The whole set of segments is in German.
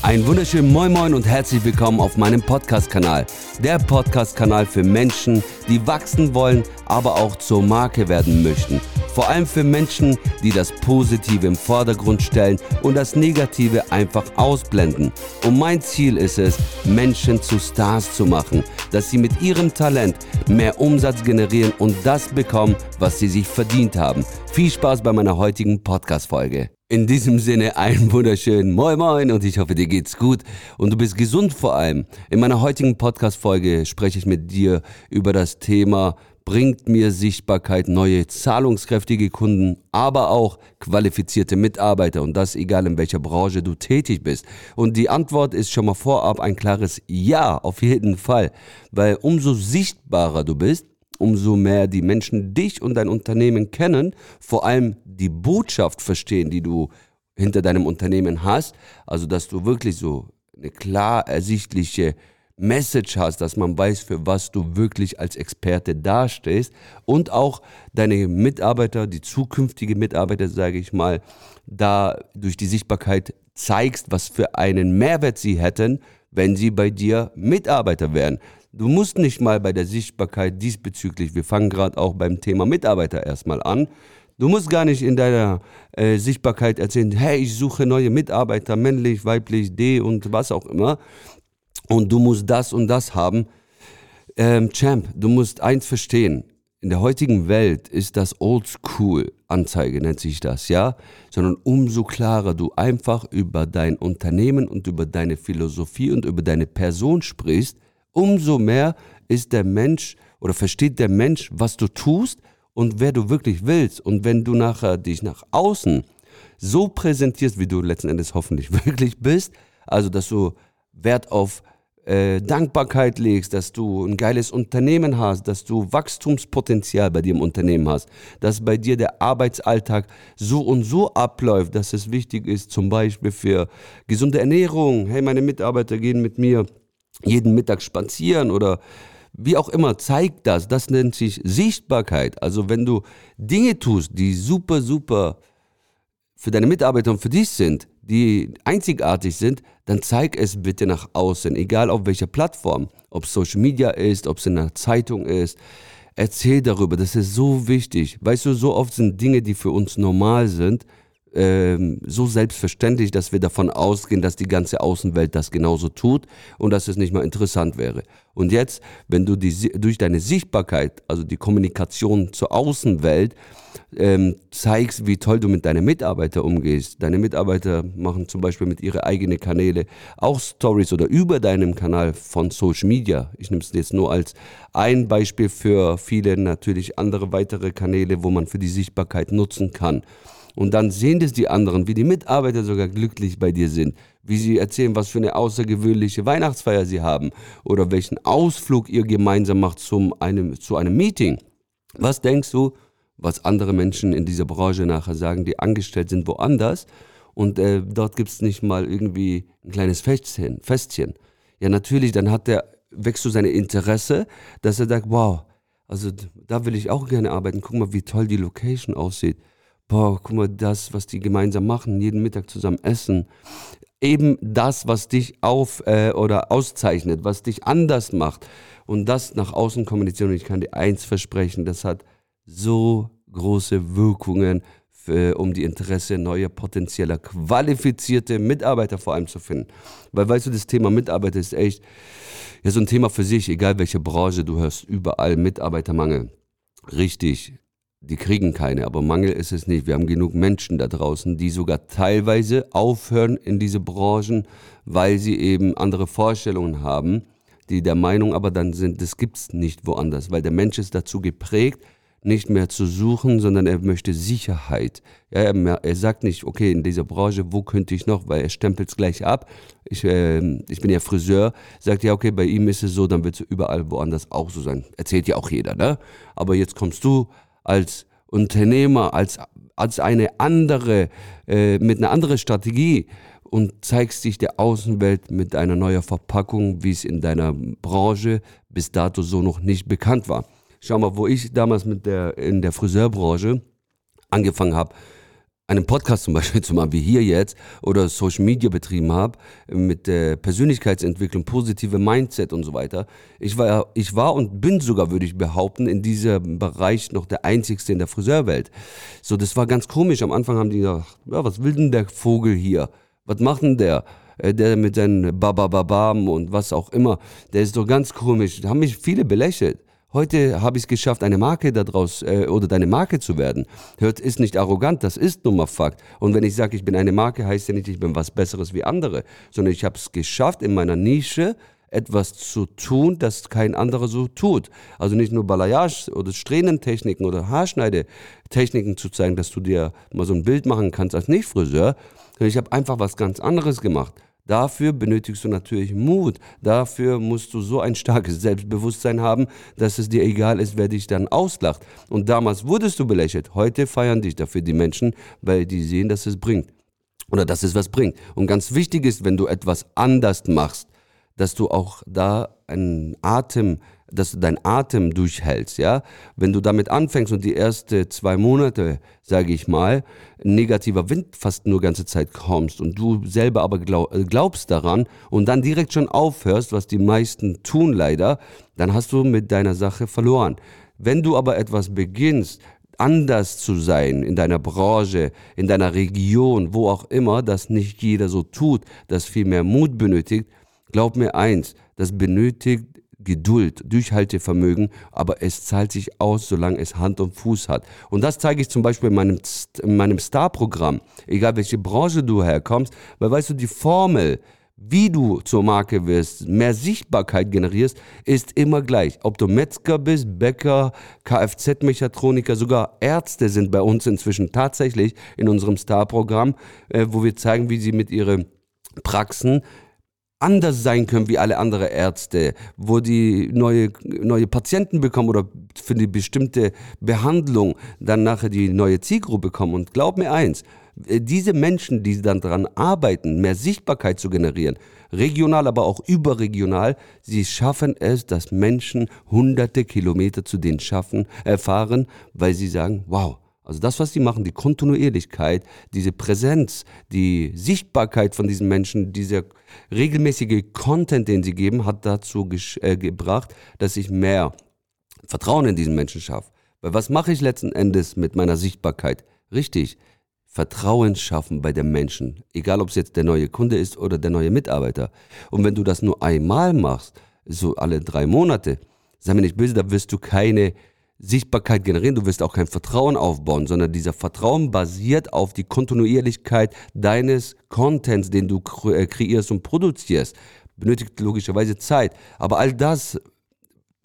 Ein wunderschönen Moin Moin und herzlich willkommen auf meinem Podcast-Kanal. Der Podcast-Kanal für Menschen, die wachsen wollen, aber auch zur Marke werden möchten. Vor allem für Menschen, die das Positive im Vordergrund stellen und das Negative einfach ausblenden. Und mein Ziel ist es, Menschen zu Stars zu machen, dass sie mit ihrem Talent mehr Umsatz generieren und das bekommen, was sie sich verdient haben. Viel Spaß bei meiner heutigen Podcast-Folge. In diesem Sinne einen wunderschönen Moin Moin und ich hoffe, dir geht's gut und du bist gesund vor allem. In meiner heutigen Podcast-Folge spreche ich mit dir über das Thema bringt mir Sichtbarkeit neue zahlungskräftige Kunden, aber auch qualifizierte Mitarbeiter und das egal in welcher Branche du tätig bist. Und die Antwort ist schon mal vorab ein klares Ja, auf jeden Fall, weil umso sichtbarer du bist, umso mehr die Menschen dich und dein Unternehmen kennen, vor allem die Botschaft verstehen, die du hinter deinem Unternehmen hast, also dass du wirklich so eine klar ersichtliche Message hast, dass man weiß, für was du wirklich als Experte dastehst und auch deine Mitarbeiter, die zukünftige Mitarbeiter, sage ich mal, da durch die Sichtbarkeit zeigst, was für einen Mehrwert sie hätten, wenn sie bei dir Mitarbeiter wären. Du musst nicht mal bei der Sichtbarkeit diesbezüglich, wir fangen gerade auch beim Thema Mitarbeiter erstmal an. Du musst gar nicht in deiner äh, Sichtbarkeit erzählen, hey, ich suche neue Mitarbeiter, männlich, weiblich, D und was auch immer. Und du musst das und das haben. Ähm, Champ, du musst eins verstehen. In der heutigen Welt ist das Oldschool-Anzeige, nennt sich das, ja? Sondern umso klarer du einfach über dein Unternehmen und über deine Philosophie und über deine Person sprichst, umso mehr ist der Mensch oder versteht der Mensch, was du tust und wer du wirklich willst. Und wenn du nachher dich nach außen so präsentierst, wie du letzten Endes hoffentlich wirklich bist, also dass du Wert auf äh, Dankbarkeit legst, dass du ein geiles Unternehmen hast, dass du Wachstumspotenzial bei dir im Unternehmen hast, dass bei dir der Arbeitsalltag so und so abläuft, dass es wichtig ist, zum Beispiel für gesunde Ernährung. Hey, meine Mitarbeiter gehen mit mir jeden Mittag spazieren oder wie auch immer, zeigt das. Das nennt sich Sichtbarkeit. Also wenn du Dinge tust, die super, super für deine Mitarbeiter und für dich sind, die einzigartig sind, dann zeig es bitte nach außen, egal auf welcher Plattform, ob es Social Media ist, ob es in einer Zeitung ist. Erzähl darüber, das ist so wichtig. Weißt du, so oft sind Dinge, die für uns normal sind, ähm, so selbstverständlich, dass wir davon ausgehen, dass die ganze Außenwelt das genauso tut und dass es nicht mal interessant wäre. Und jetzt, wenn du die, durch deine Sichtbarkeit, also die Kommunikation zur Außenwelt, ähm, zeigst, wie toll du mit deinen Mitarbeitern umgehst. Deine Mitarbeiter machen zum Beispiel mit ihren eigenen Kanäle auch Stories oder über deinem Kanal von Social Media. Ich nehme es jetzt nur als ein Beispiel für viele natürlich andere weitere Kanäle, wo man für die Sichtbarkeit nutzen kann. Und dann sehen das die anderen, wie die Mitarbeiter sogar glücklich bei dir sind, wie sie erzählen, was für eine außergewöhnliche Weihnachtsfeier sie haben oder welchen Ausflug ihr gemeinsam macht zum einem, zu einem Meeting. Was denkst du, was andere Menschen in dieser Branche nachher sagen, die angestellt sind woanders und äh, dort gibt es nicht mal irgendwie ein kleines Festchen, Festchen. Ja, natürlich, dann hat der, wächst so seine Interesse, dass er sagt, wow, also da will ich auch gerne arbeiten. Guck mal, wie toll die Location aussieht. Boah, guck mal, das, was die gemeinsam machen, jeden Mittag zusammen essen. Eben das, was dich auf äh, oder auszeichnet, was dich anders macht und das nach außen kommunizieren. Und ich kann dir eins versprechen, das hat so große Wirkungen, für, um die Interesse neuer potenzieller qualifizierte Mitarbeiter vor allem zu finden. Weil weißt du, das Thema Mitarbeiter ist echt ja so ein Thema für sich, egal welche Branche du hörst, überall Mitarbeitermangel. Richtig, die kriegen keine, aber Mangel ist es nicht. Wir haben genug Menschen da draußen, die sogar teilweise aufhören in diese Branchen, weil sie eben andere Vorstellungen haben, die der Meinung aber dann sind, das gibt es nicht woanders, weil der Mensch ist dazu geprägt, nicht mehr zu suchen, sondern er möchte Sicherheit. Ja, er, er, sagt nicht, okay, in dieser Branche, wo könnte ich noch, weil er stempelt es gleich ab. Ich, äh, ich bin ja Friseur, sagt ja, okay, bei ihm ist es so, dann wird es überall woanders auch so sein. Erzählt ja auch jeder, ne? Aber jetzt kommst du als Unternehmer, als, als eine andere, äh, mit einer anderen Strategie und zeigst dich der Außenwelt mit einer neuen Verpackung, wie es in deiner Branche bis dato so noch nicht bekannt war. Schau mal, wo ich damals mit der, in der Friseurbranche angefangen habe, einen Podcast zum Beispiel zu machen, wie hier jetzt, oder Social Media betrieben habe, mit äh, Persönlichkeitsentwicklung, positive Mindset und so weiter. Ich war, ich war und bin sogar, würde ich behaupten, in diesem Bereich noch der Einzigste in der Friseurwelt. So, das war ganz komisch. Am Anfang haben die gesagt, ja, was will denn der Vogel hier? Was macht denn der? Äh, der mit seinen Babababam und was auch immer, der ist doch ganz komisch. Da haben mich viele belächelt. Heute habe ich es geschafft, eine Marke daraus äh, oder deine Marke zu werden. Hört, ist nicht arrogant, das ist nun mal Fakt. Und wenn ich sage, ich bin eine Marke, heißt ja nicht, ich bin was Besseres wie andere, sondern ich habe es geschafft, in meiner Nische etwas zu tun, das kein anderer so tut. Also nicht nur Balayage oder Strähnentechniken oder Haarschneidetechniken zu zeigen, dass du dir mal so ein Bild machen kannst als Nicht-Friseur, sondern ich habe einfach was ganz anderes gemacht. Dafür benötigst du natürlich Mut. Dafür musst du so ein starkes Selbstbewusstsein haben, dass es dir egal ist, wer dich dann auslacht. Und damals wurdest du belächelt. Heute feiern dich dafür die Menschen, weil die sehen, dass es bringt. Oder dass es was bringt. Und ganz wichtig ist, wenn du etwas anders machst, dass du auch da einen Atem, dass du deinen Atem durchhältst, ja. Wenn du damit anfängst und die ersten zwei Monate, sage ich mal, negativer Wind fast nur ganze Zeit kommst und du selber aber äh, glaubst daran und dann direkt schon aufhörst, was die meisten tun leider, dann hast du mit deiner Sache verloren. Wenn du aber etwas beginnst, anders zu sein in deiner Branche, in deiner Region, wo auch immer, das nicht jeder so tut, das viel mehr Mut benötigt, Glaub mir eins, das benötigt Geduld, Durchhaltevermögen, aber es zahlt sich aus, solange es Hand und Fuß hat. Und das zeige ich zum Beispiel in meinem, in meinem Star-Programm, egal welche Branche du herkommst, weil weißt du, die Formel, wie du zur Marke wirst, mehr Sichtbarkeit generierst, ist immer gleich. Ob du Metzger bist, Bäcker, Kfz-Mechatroniker, sogar Ärzte sind bei uns inzwischen tatsächlich in unserem Star-Programm, äh, wo wir zeigen, wie sie mit ihren Praxen anders sein können wie alle anderen Ärzte, wo die neue, neue Patienten bekommen oder für die bestimmte Behandlung dann nachher die neue Zielgruppe bekommen. Und glaub mir eins, äh, diese Menschen, die dann daran arbeiten, mehr Sichtbarkeit zu generieren, regional, aber auch überregional, sie schaffen es, dass Menschen hunderte Kilometer zu denen schaffen, erfahren, weil sie sagen, wow, also das, was sie machen, die Kontinuierlichkeit, diese Präsenz, die Sichtbarkeit von diesen Menschen, dieser regelmäßige Content, den sie geben, hat dazu äh, gebracht, dass ich mehr Vertrauen in diesen Menschen schaffe. Weil was mache ich letzten Endes mit meiner Sichtbarkeit? Richtig, Vertrauen schaffen bei den Menschen, egal ob es jetzt der neue Kunde ist oder der neue Mitarbeiter. Und wenn du das nur einmal machst, so alle drei Monate, sei mir nicht böse, da wirst du keine Sichtbarkeit generieren, du wirst auch kein Vertrauen aufbauen, sondern dieser Vertrauen basiert auf die Kontinuierlichkeit deines Contents, den du äh, kreierst und produzierst. Benötigt logischerweise Zeit. Aber all das,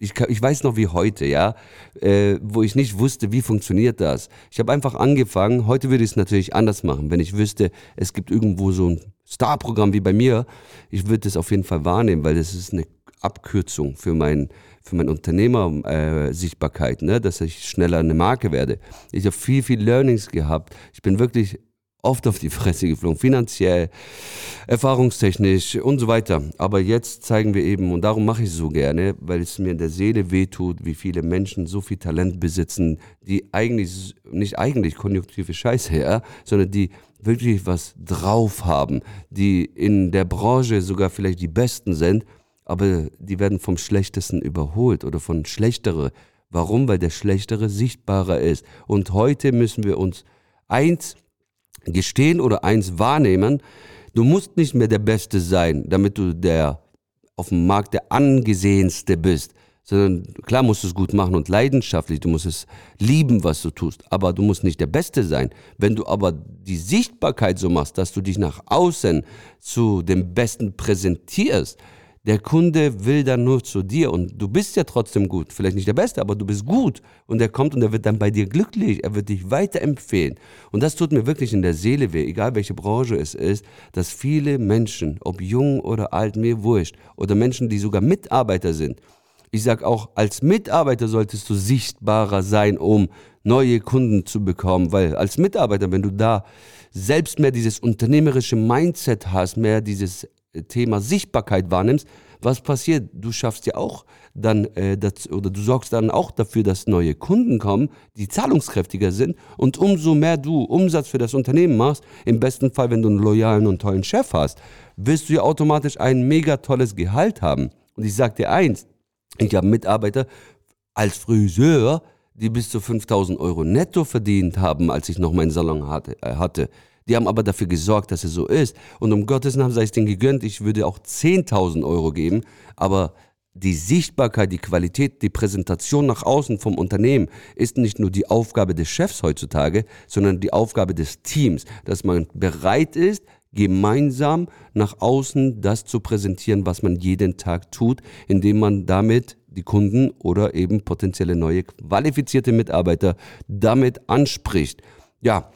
ich, ich weiß noch wie heute, ja, äh, wo ich nicht wusste, wie funktioniert das. Ich habe einfach angefangen, heute würde ich es natürlich anders machen. Wenn ich wüsste, es gibt irgendwo so ein Star-Programm wie bei mir, ich würde es auf jeden Fall wahrnehmen, weil das ist eine Abkürzung für mein für meine Unternehmer-Sichtbarkeit, äh, ne? dass ich schneller eine Marke werde. Ich habe viel, viel Learnings gehabt. Ich bin wirklich oft auf die Fresse geflogen, finanziell, erfahrungstechnisch und so weiter. Aber jetzt zeigen wir eben, und darum mache ich es so gerne, weil es mir in der Seele wehtut, wie viele Menschen so viel Talent besitzen, die eigentlich, nicht eigentlich konjunktive Scheiße, ja, sondern die wirklich was drauf haben, die in der Branche sogar vielleicht die Besten sind aber die werden vom Schlechtesten überholt oder von Schlechtere. Warum? Weil der Schlechtere sichtbarer ist. Und heute müssen wir uns eins gestehen oder eins wahrnehmen. Du musst nicht mehr der Beste sein, damit du der auf dem Markt der angesehenste bist, sondern klar musst du es gut machen und leidenschaftlich, du musst es lieben, was du tust, aber du musst nicht der Beste sein. Wenn du aber die Sichtbarkeit so machst, dass du dich nach außen zu dem Besten präsentierst, der Kunde will dann nur zu dir und du bist ja trotzdem gut. Vielleicht nicht der Beste, aber du bist gut. Und er kommt und er wird dann bei dir glücklich. Er wird dich weiterempfehlen. Und das tut mir wirklich in der Seele weh, egal welche Branche es ist, dass viele Menschen, ob jung oder alt, mir wurscht, oder Menschen, die sogar Mitarbeiter sind, ich sage auch, als Mitarbeiter solltest du sichtbarer sein, um neue Kunden zu bekommen, weil als Mitarbeiter, wenn du da selbst mehr dieses unternehmerische Mindset hast, mehr dieses Thema Sichtbarkeit wahrnimmst, was passiert? Du schaffst ja auch dann, äh, das, oder du sorgst dann auch dafür, dass neue Kunden kommen, die zahlungskräftiger sind. Und umso mehr du Umsatz für das Unternehmen machst, im besten Fall, wenn du einen loyalen und tollen Chef hast, wirst du ja automatisch ein mega tolles Gehalt haben. Und ich sag dir eins, ich habe Mitarbeiter als Friseur, die bis zu 5000 Euro netto verdient haben, als ich noch meinen Salon hatte. Äh, hatte. Die haben aber dafür gesorgt, dass es so ist. Und um Gottes Namen sei es denen gegönnt, ich würde auch 10.000 Euro geben, aber die Sichtbarkeit, die Qualität, die Präsentation nach außen vom Unternehmen ist nicht nur die Aufgabe des Chefs heutzutage, sondern die Aufgabe des Teams, dass man bereit ist, gemeinsam nach außen das zu präsentieren, was man jeden Tag tut, indem man damit die Kunden oder eben potenzielle neue qualifizierte Mitarbeiter damit anspricht. Ja,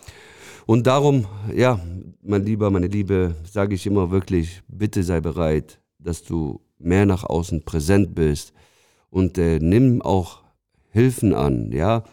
und darum, ja, mein Lieber, meine Liebe, sage ich immer wirklich, bitte sei bereit, dass du mehr nach außen präsent bist und äh, nimm auch Hilfen an, ja.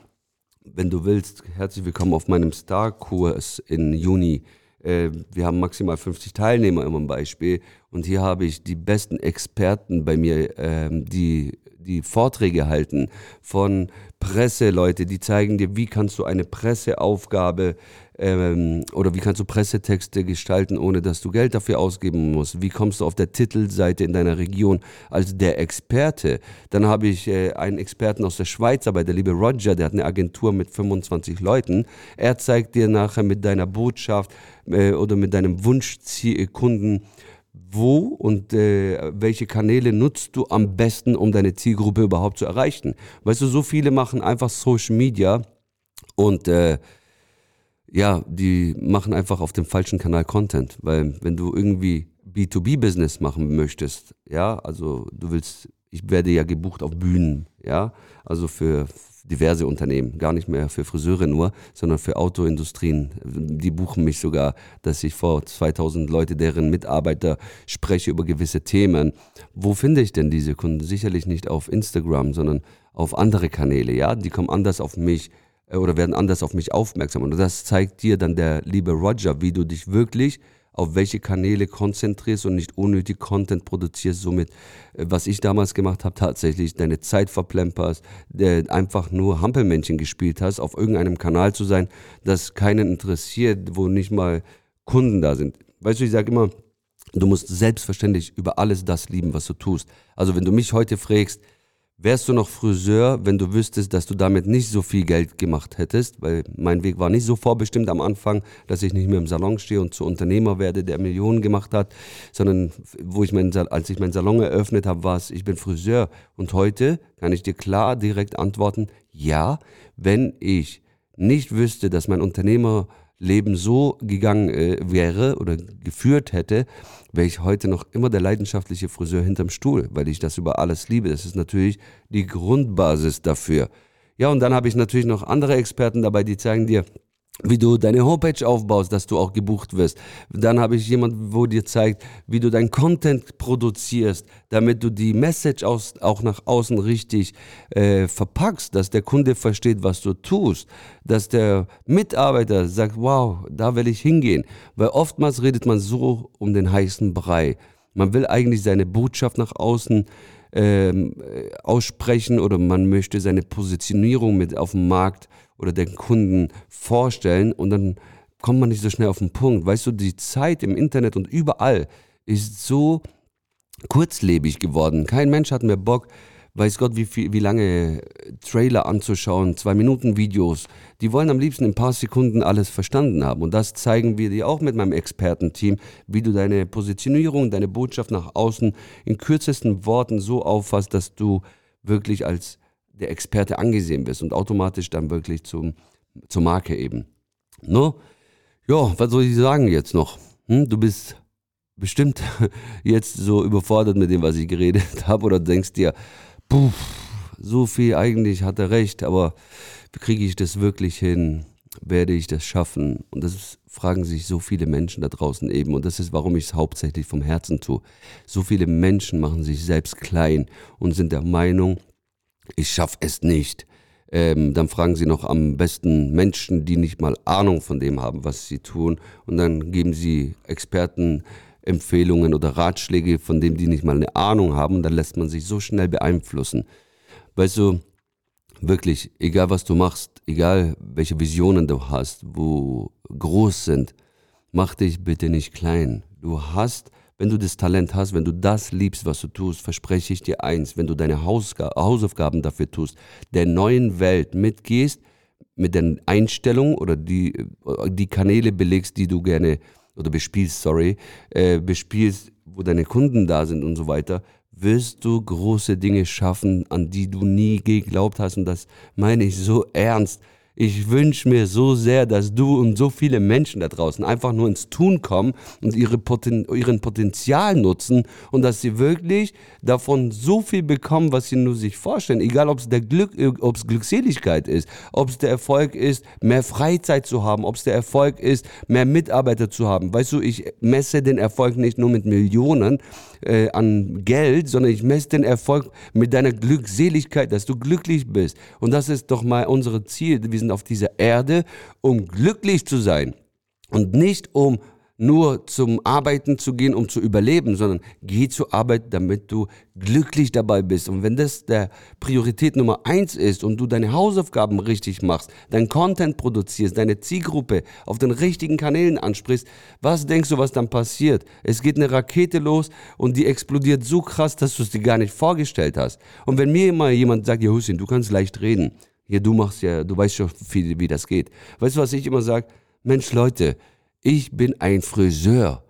Wenn du willst, herzlich willkommen auf meinem Star-Kurs in Juni. Äh, wir haben maximal 50 Teilnehmer immer im Beispiel und hier habe ich die besten Experten bei mir, äh, die die Vorträge halten von Presseleute, die zeigen dir, wie kannst du eine Presseaufgabe ähm, oder wie kannst du Pressetexte gestalten, ohne dass du Geld dafür ausgeben musst? Wie kommst du auf der Titelseite in deiner Region als der Experte? Dann habe ich äh, einen Experten aus der Schweiz, aber der liebe Roger, der hat eine Agentur mit 25 Leuten. Er zeigt dir nachher mit deiner Botschaft äh, oder mit deinem Wunschkunden, wo und äh, welche Kanäle nutzt du am besten, um deine Zielgruppe überhaupt zu erreichen. Weißt du, so viele machen einfach Social Media und äh, ja, die machen einfach auf dem falschen Kanal Content, weil wenn du irgendwie B2B-Business machen möchtest, ja, also du willst, ich werde ja gebucht auf Bühnen, ja, also für diverse Unternehmen, gar nicht mehr für Friseure nur, sondern für Autoindustrien. Die buchen mich sogar, dass ich vor 2000 Leute, deren Mitarbeiter spreche über gewisse Themen. Wo finde ich denn diese Kunden? Sicherlich nicht auf Instagram, sondern auf andere Kanäle, ja, die kommen anders auf mich oder werden anders auf mich aufmerksam. Und das zeigt dir dann der liebe Roger, wie du dich wirklich auf welche Kanäle konzentrierst und nicht unnötig Content produzierst. Somit, äh, was ich damals gemacht habe, tatsächlich deine Zeit verplemperst, einfach nur Hampelmännchen gespielt hast, auf irgendeinem Kanal zu sein, das keinen interessiert, wo nicht mal Kunden da sind. Weißt du, ich sage immer, du musst selbstverständlich über alles das lieben, was du tust. Also wenn du mich heute fragst, Wärst du noch Friseur, wenn du wüsstest, dass du damit nicht so viel Geld gemacht hättest? Weil mein Weg war nicht so vorbestimmt am Anfang, dass ich nicht mehr im Salon stehe und zu Unternehmer werde, der Millionen gemacht hat, sondern wo ich mein, als ich meinen Salon eröffnet habe, war es, ich bin Friseur. Und heute kann ich dir klar direkt antworten, ja, wenn ich nicht wüsste, dass mein Unternehmer Leben so gegangen äh, wäre oder geführt hätte, wäre ich heute noch immer der leidenschaftliche Friseur hinterm Stuhl, weil ich das über alles liebe. Das ist natürlich die Grundbasis dafür. Ja, und dann habe ich natürlich noch andere Experten dabei, die zeigen dir, wie du deine Homepage aufbaust, dass du auch gebucht wirst. Dann habe ich jemanden, wo dir zeigt, wie du dein Content produzierst, damit du die Message aus, auch nach außen richtig äh, verpackst, dass der Kunde versteht, was du tust, dass der Mitarbeiter sagt, wow, da will ich hingehen. Weil oftmals redet man so um den heißen Brei. Man will eigentlich seine Botschaft nach außen ähm, äh, aussprechen oder man möchte seine Positionierung mit auf dem Markt oder den Kunden vorstellen und dann kommt man nicht so schnell auf den Punkt. Weißt du, die Zeit im Internet und überall ist so kurzlebig geworden. Kein Mensch hat mehr Bock, weiß Gott, wie, viel, wie lange Trailer anzuschauen, zwei Minuten Videos. Die wollen am liebsten in ein paar Sekunden alles verstanden haben. Und das zeigen wir dir auch mit meinem Expertenteam, wie du deine Positionierung, deine Botschaft nach außen in kürzesten Worten so auffasst, dass du wirklich als der Experte angesehen wirst und automatisch dann wirklich zum, zur Marke eben. No? Ja, was soll ich sagen jetzt noch? Hm, du bist bestimmt jetzt so überfordert mit dem, was ich geredet habe oder denkst dir, puh, so viel eigentlich hat er recht, aber kriege ich das wirklich hin? Werde ich das schaffen? Und das ist, fragen sich so viele Menschen da draußen eben. Und das ist, warum ich es hauptsächlich vom Herzen tue. So viele Menschen machen sich selbst klein und sind der Meinung, ich schaffe es nicht. Ähm, dann fragen sie noch am besten Menschen, die nicht mal Ahnung von dem haben, was sie tun. Und dann geben sie Experten Empfehlungen oder Ratschläge, von denen die nicht mal eine Ahnung haben. Dann lässt man sich so schnell beeinflussen. Weißt du, wirklich, egal was du machst, egal welche Visionen du hast, wo groß sind, mach dich bitte nicht klein. Du hast, wenn du das Talent hast, wenn du das liebst, was du tust, verspreche ich dir eins, wenn du deine Hausaufgaben dafür tust, der neuen Welt mitgehst, mit den Einstellungen oder die, die Kanäle belegst, die du gerne oder bespielst, sorry, äh, bespielst, wo deine Kunden da sind und so weiter, wirst du große Dinge schaffen, an die du nie geglaubt hast. Und das meine ich so ernst. Ich wünsche mir so sehr, dass du und so viele Menschen da draußen einfach nur ins Tun kommen und ihre Poten ihren Potenzial nutzen und dass sie wirklich davon so viel bekommen, was sie nur sich vorstellen. Egal, ob es der Glück, ob es Glückseligkeit ist, ob es der Erfolg ist, mehr Freizeit zu haben, ob es der Erfolg ist, mehr Mitarbeiter zu haben. Weißt du, ich messe den Erfolg nicht nur mit Millionen äh, an Geld, sondern ich messe den Erfolg mit deiner Glückseligkeit, dass du glücklich bist. Und das ist doch mal unser Ziel. Wir auf dieser Erde, um glücklich zu sein und nicht um nur zum Arbeiten zu gehen, um zu überleben, sondern geh zur Arbeit, damit du glücklich dabei bist. Und wenn das der Priorität Nummer eins ist und du deine Hausaufgaben richtig machst, dein Content produzierst, deine Zielgruppe auf den richtigen Kanälen ansprichst, was denkst du, was dann passiert? Es geht eine Rakete los und die explodiert so krass, dass du es dir gar nicht vorgestellt hast. Und wenn mir mal jemand sagt, ja Hussein, du kannst leicht reden, ja, du machst ja, du weißt schon viel, wie das geht. Weißt du, was ich immer sage? Mensch, Leute, ich bin ein Friseur.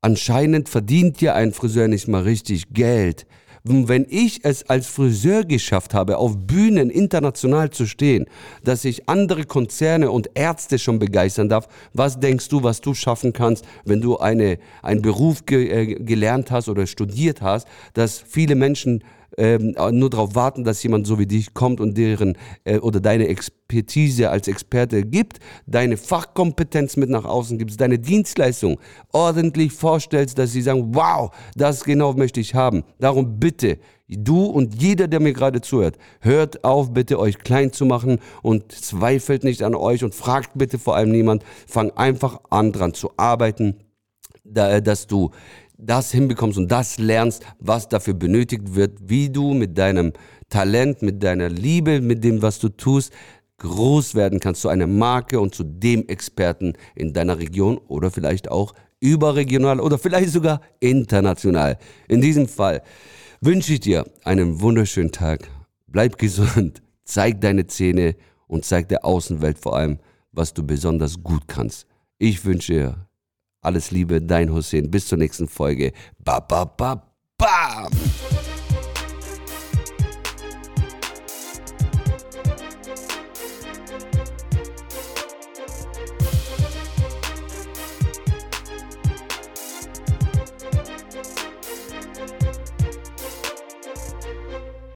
Anscheinend verdient ja ein Friseur nicht mal richtig Geld. wenn ich es als Friseur geschafft habe, auf Bühnen international zu stehen, dass ich andere Konzerne und Ärzte schon begeistern darf, was denkst du, was du schaffen kannst, wenn du eine, einen Beruf ge äh, gelernt hast oder studiert hast, dass viele Menschen ähm, nur darauf warten, dass jemand so wie dich kommt und deren äh, oder deine Expertise als Experte gibt, deine Fachkompetenz mit nach außen gibst, deine Dienstleistung ordentlich vorstellst, dass sie sagen, wow, das genau möchte ich haben. Darum bitte, du und jeder, der mir gerade zuhört, hört auf, bitte euch klein zu machen und zweifelt nicht an euch und fragt bitte vor allem niemand. Fang einfach an, dran zu arbeiten, dass du das hinbekommst und das lernst, was dafür benötigt wird, wie du mit deinem Talent, mit deiner Liebe, mit dem, was du tust, groß werden kannst zu einer Marke und zu dem Experten in deiner Region oder vielleicht auch überregional oder vielleicht sogar international. In diesem Fall wünsche ich dir einen wunderschönen Tag. Bleib gesund, zeig deine Zähne und zeig der Außenwelt vor allem, was du besonders gut kannst. Ich wünsche dir alles Liebe, dein Hussein. Bis zur nächsten Folge. Ba, ba, ba, bam!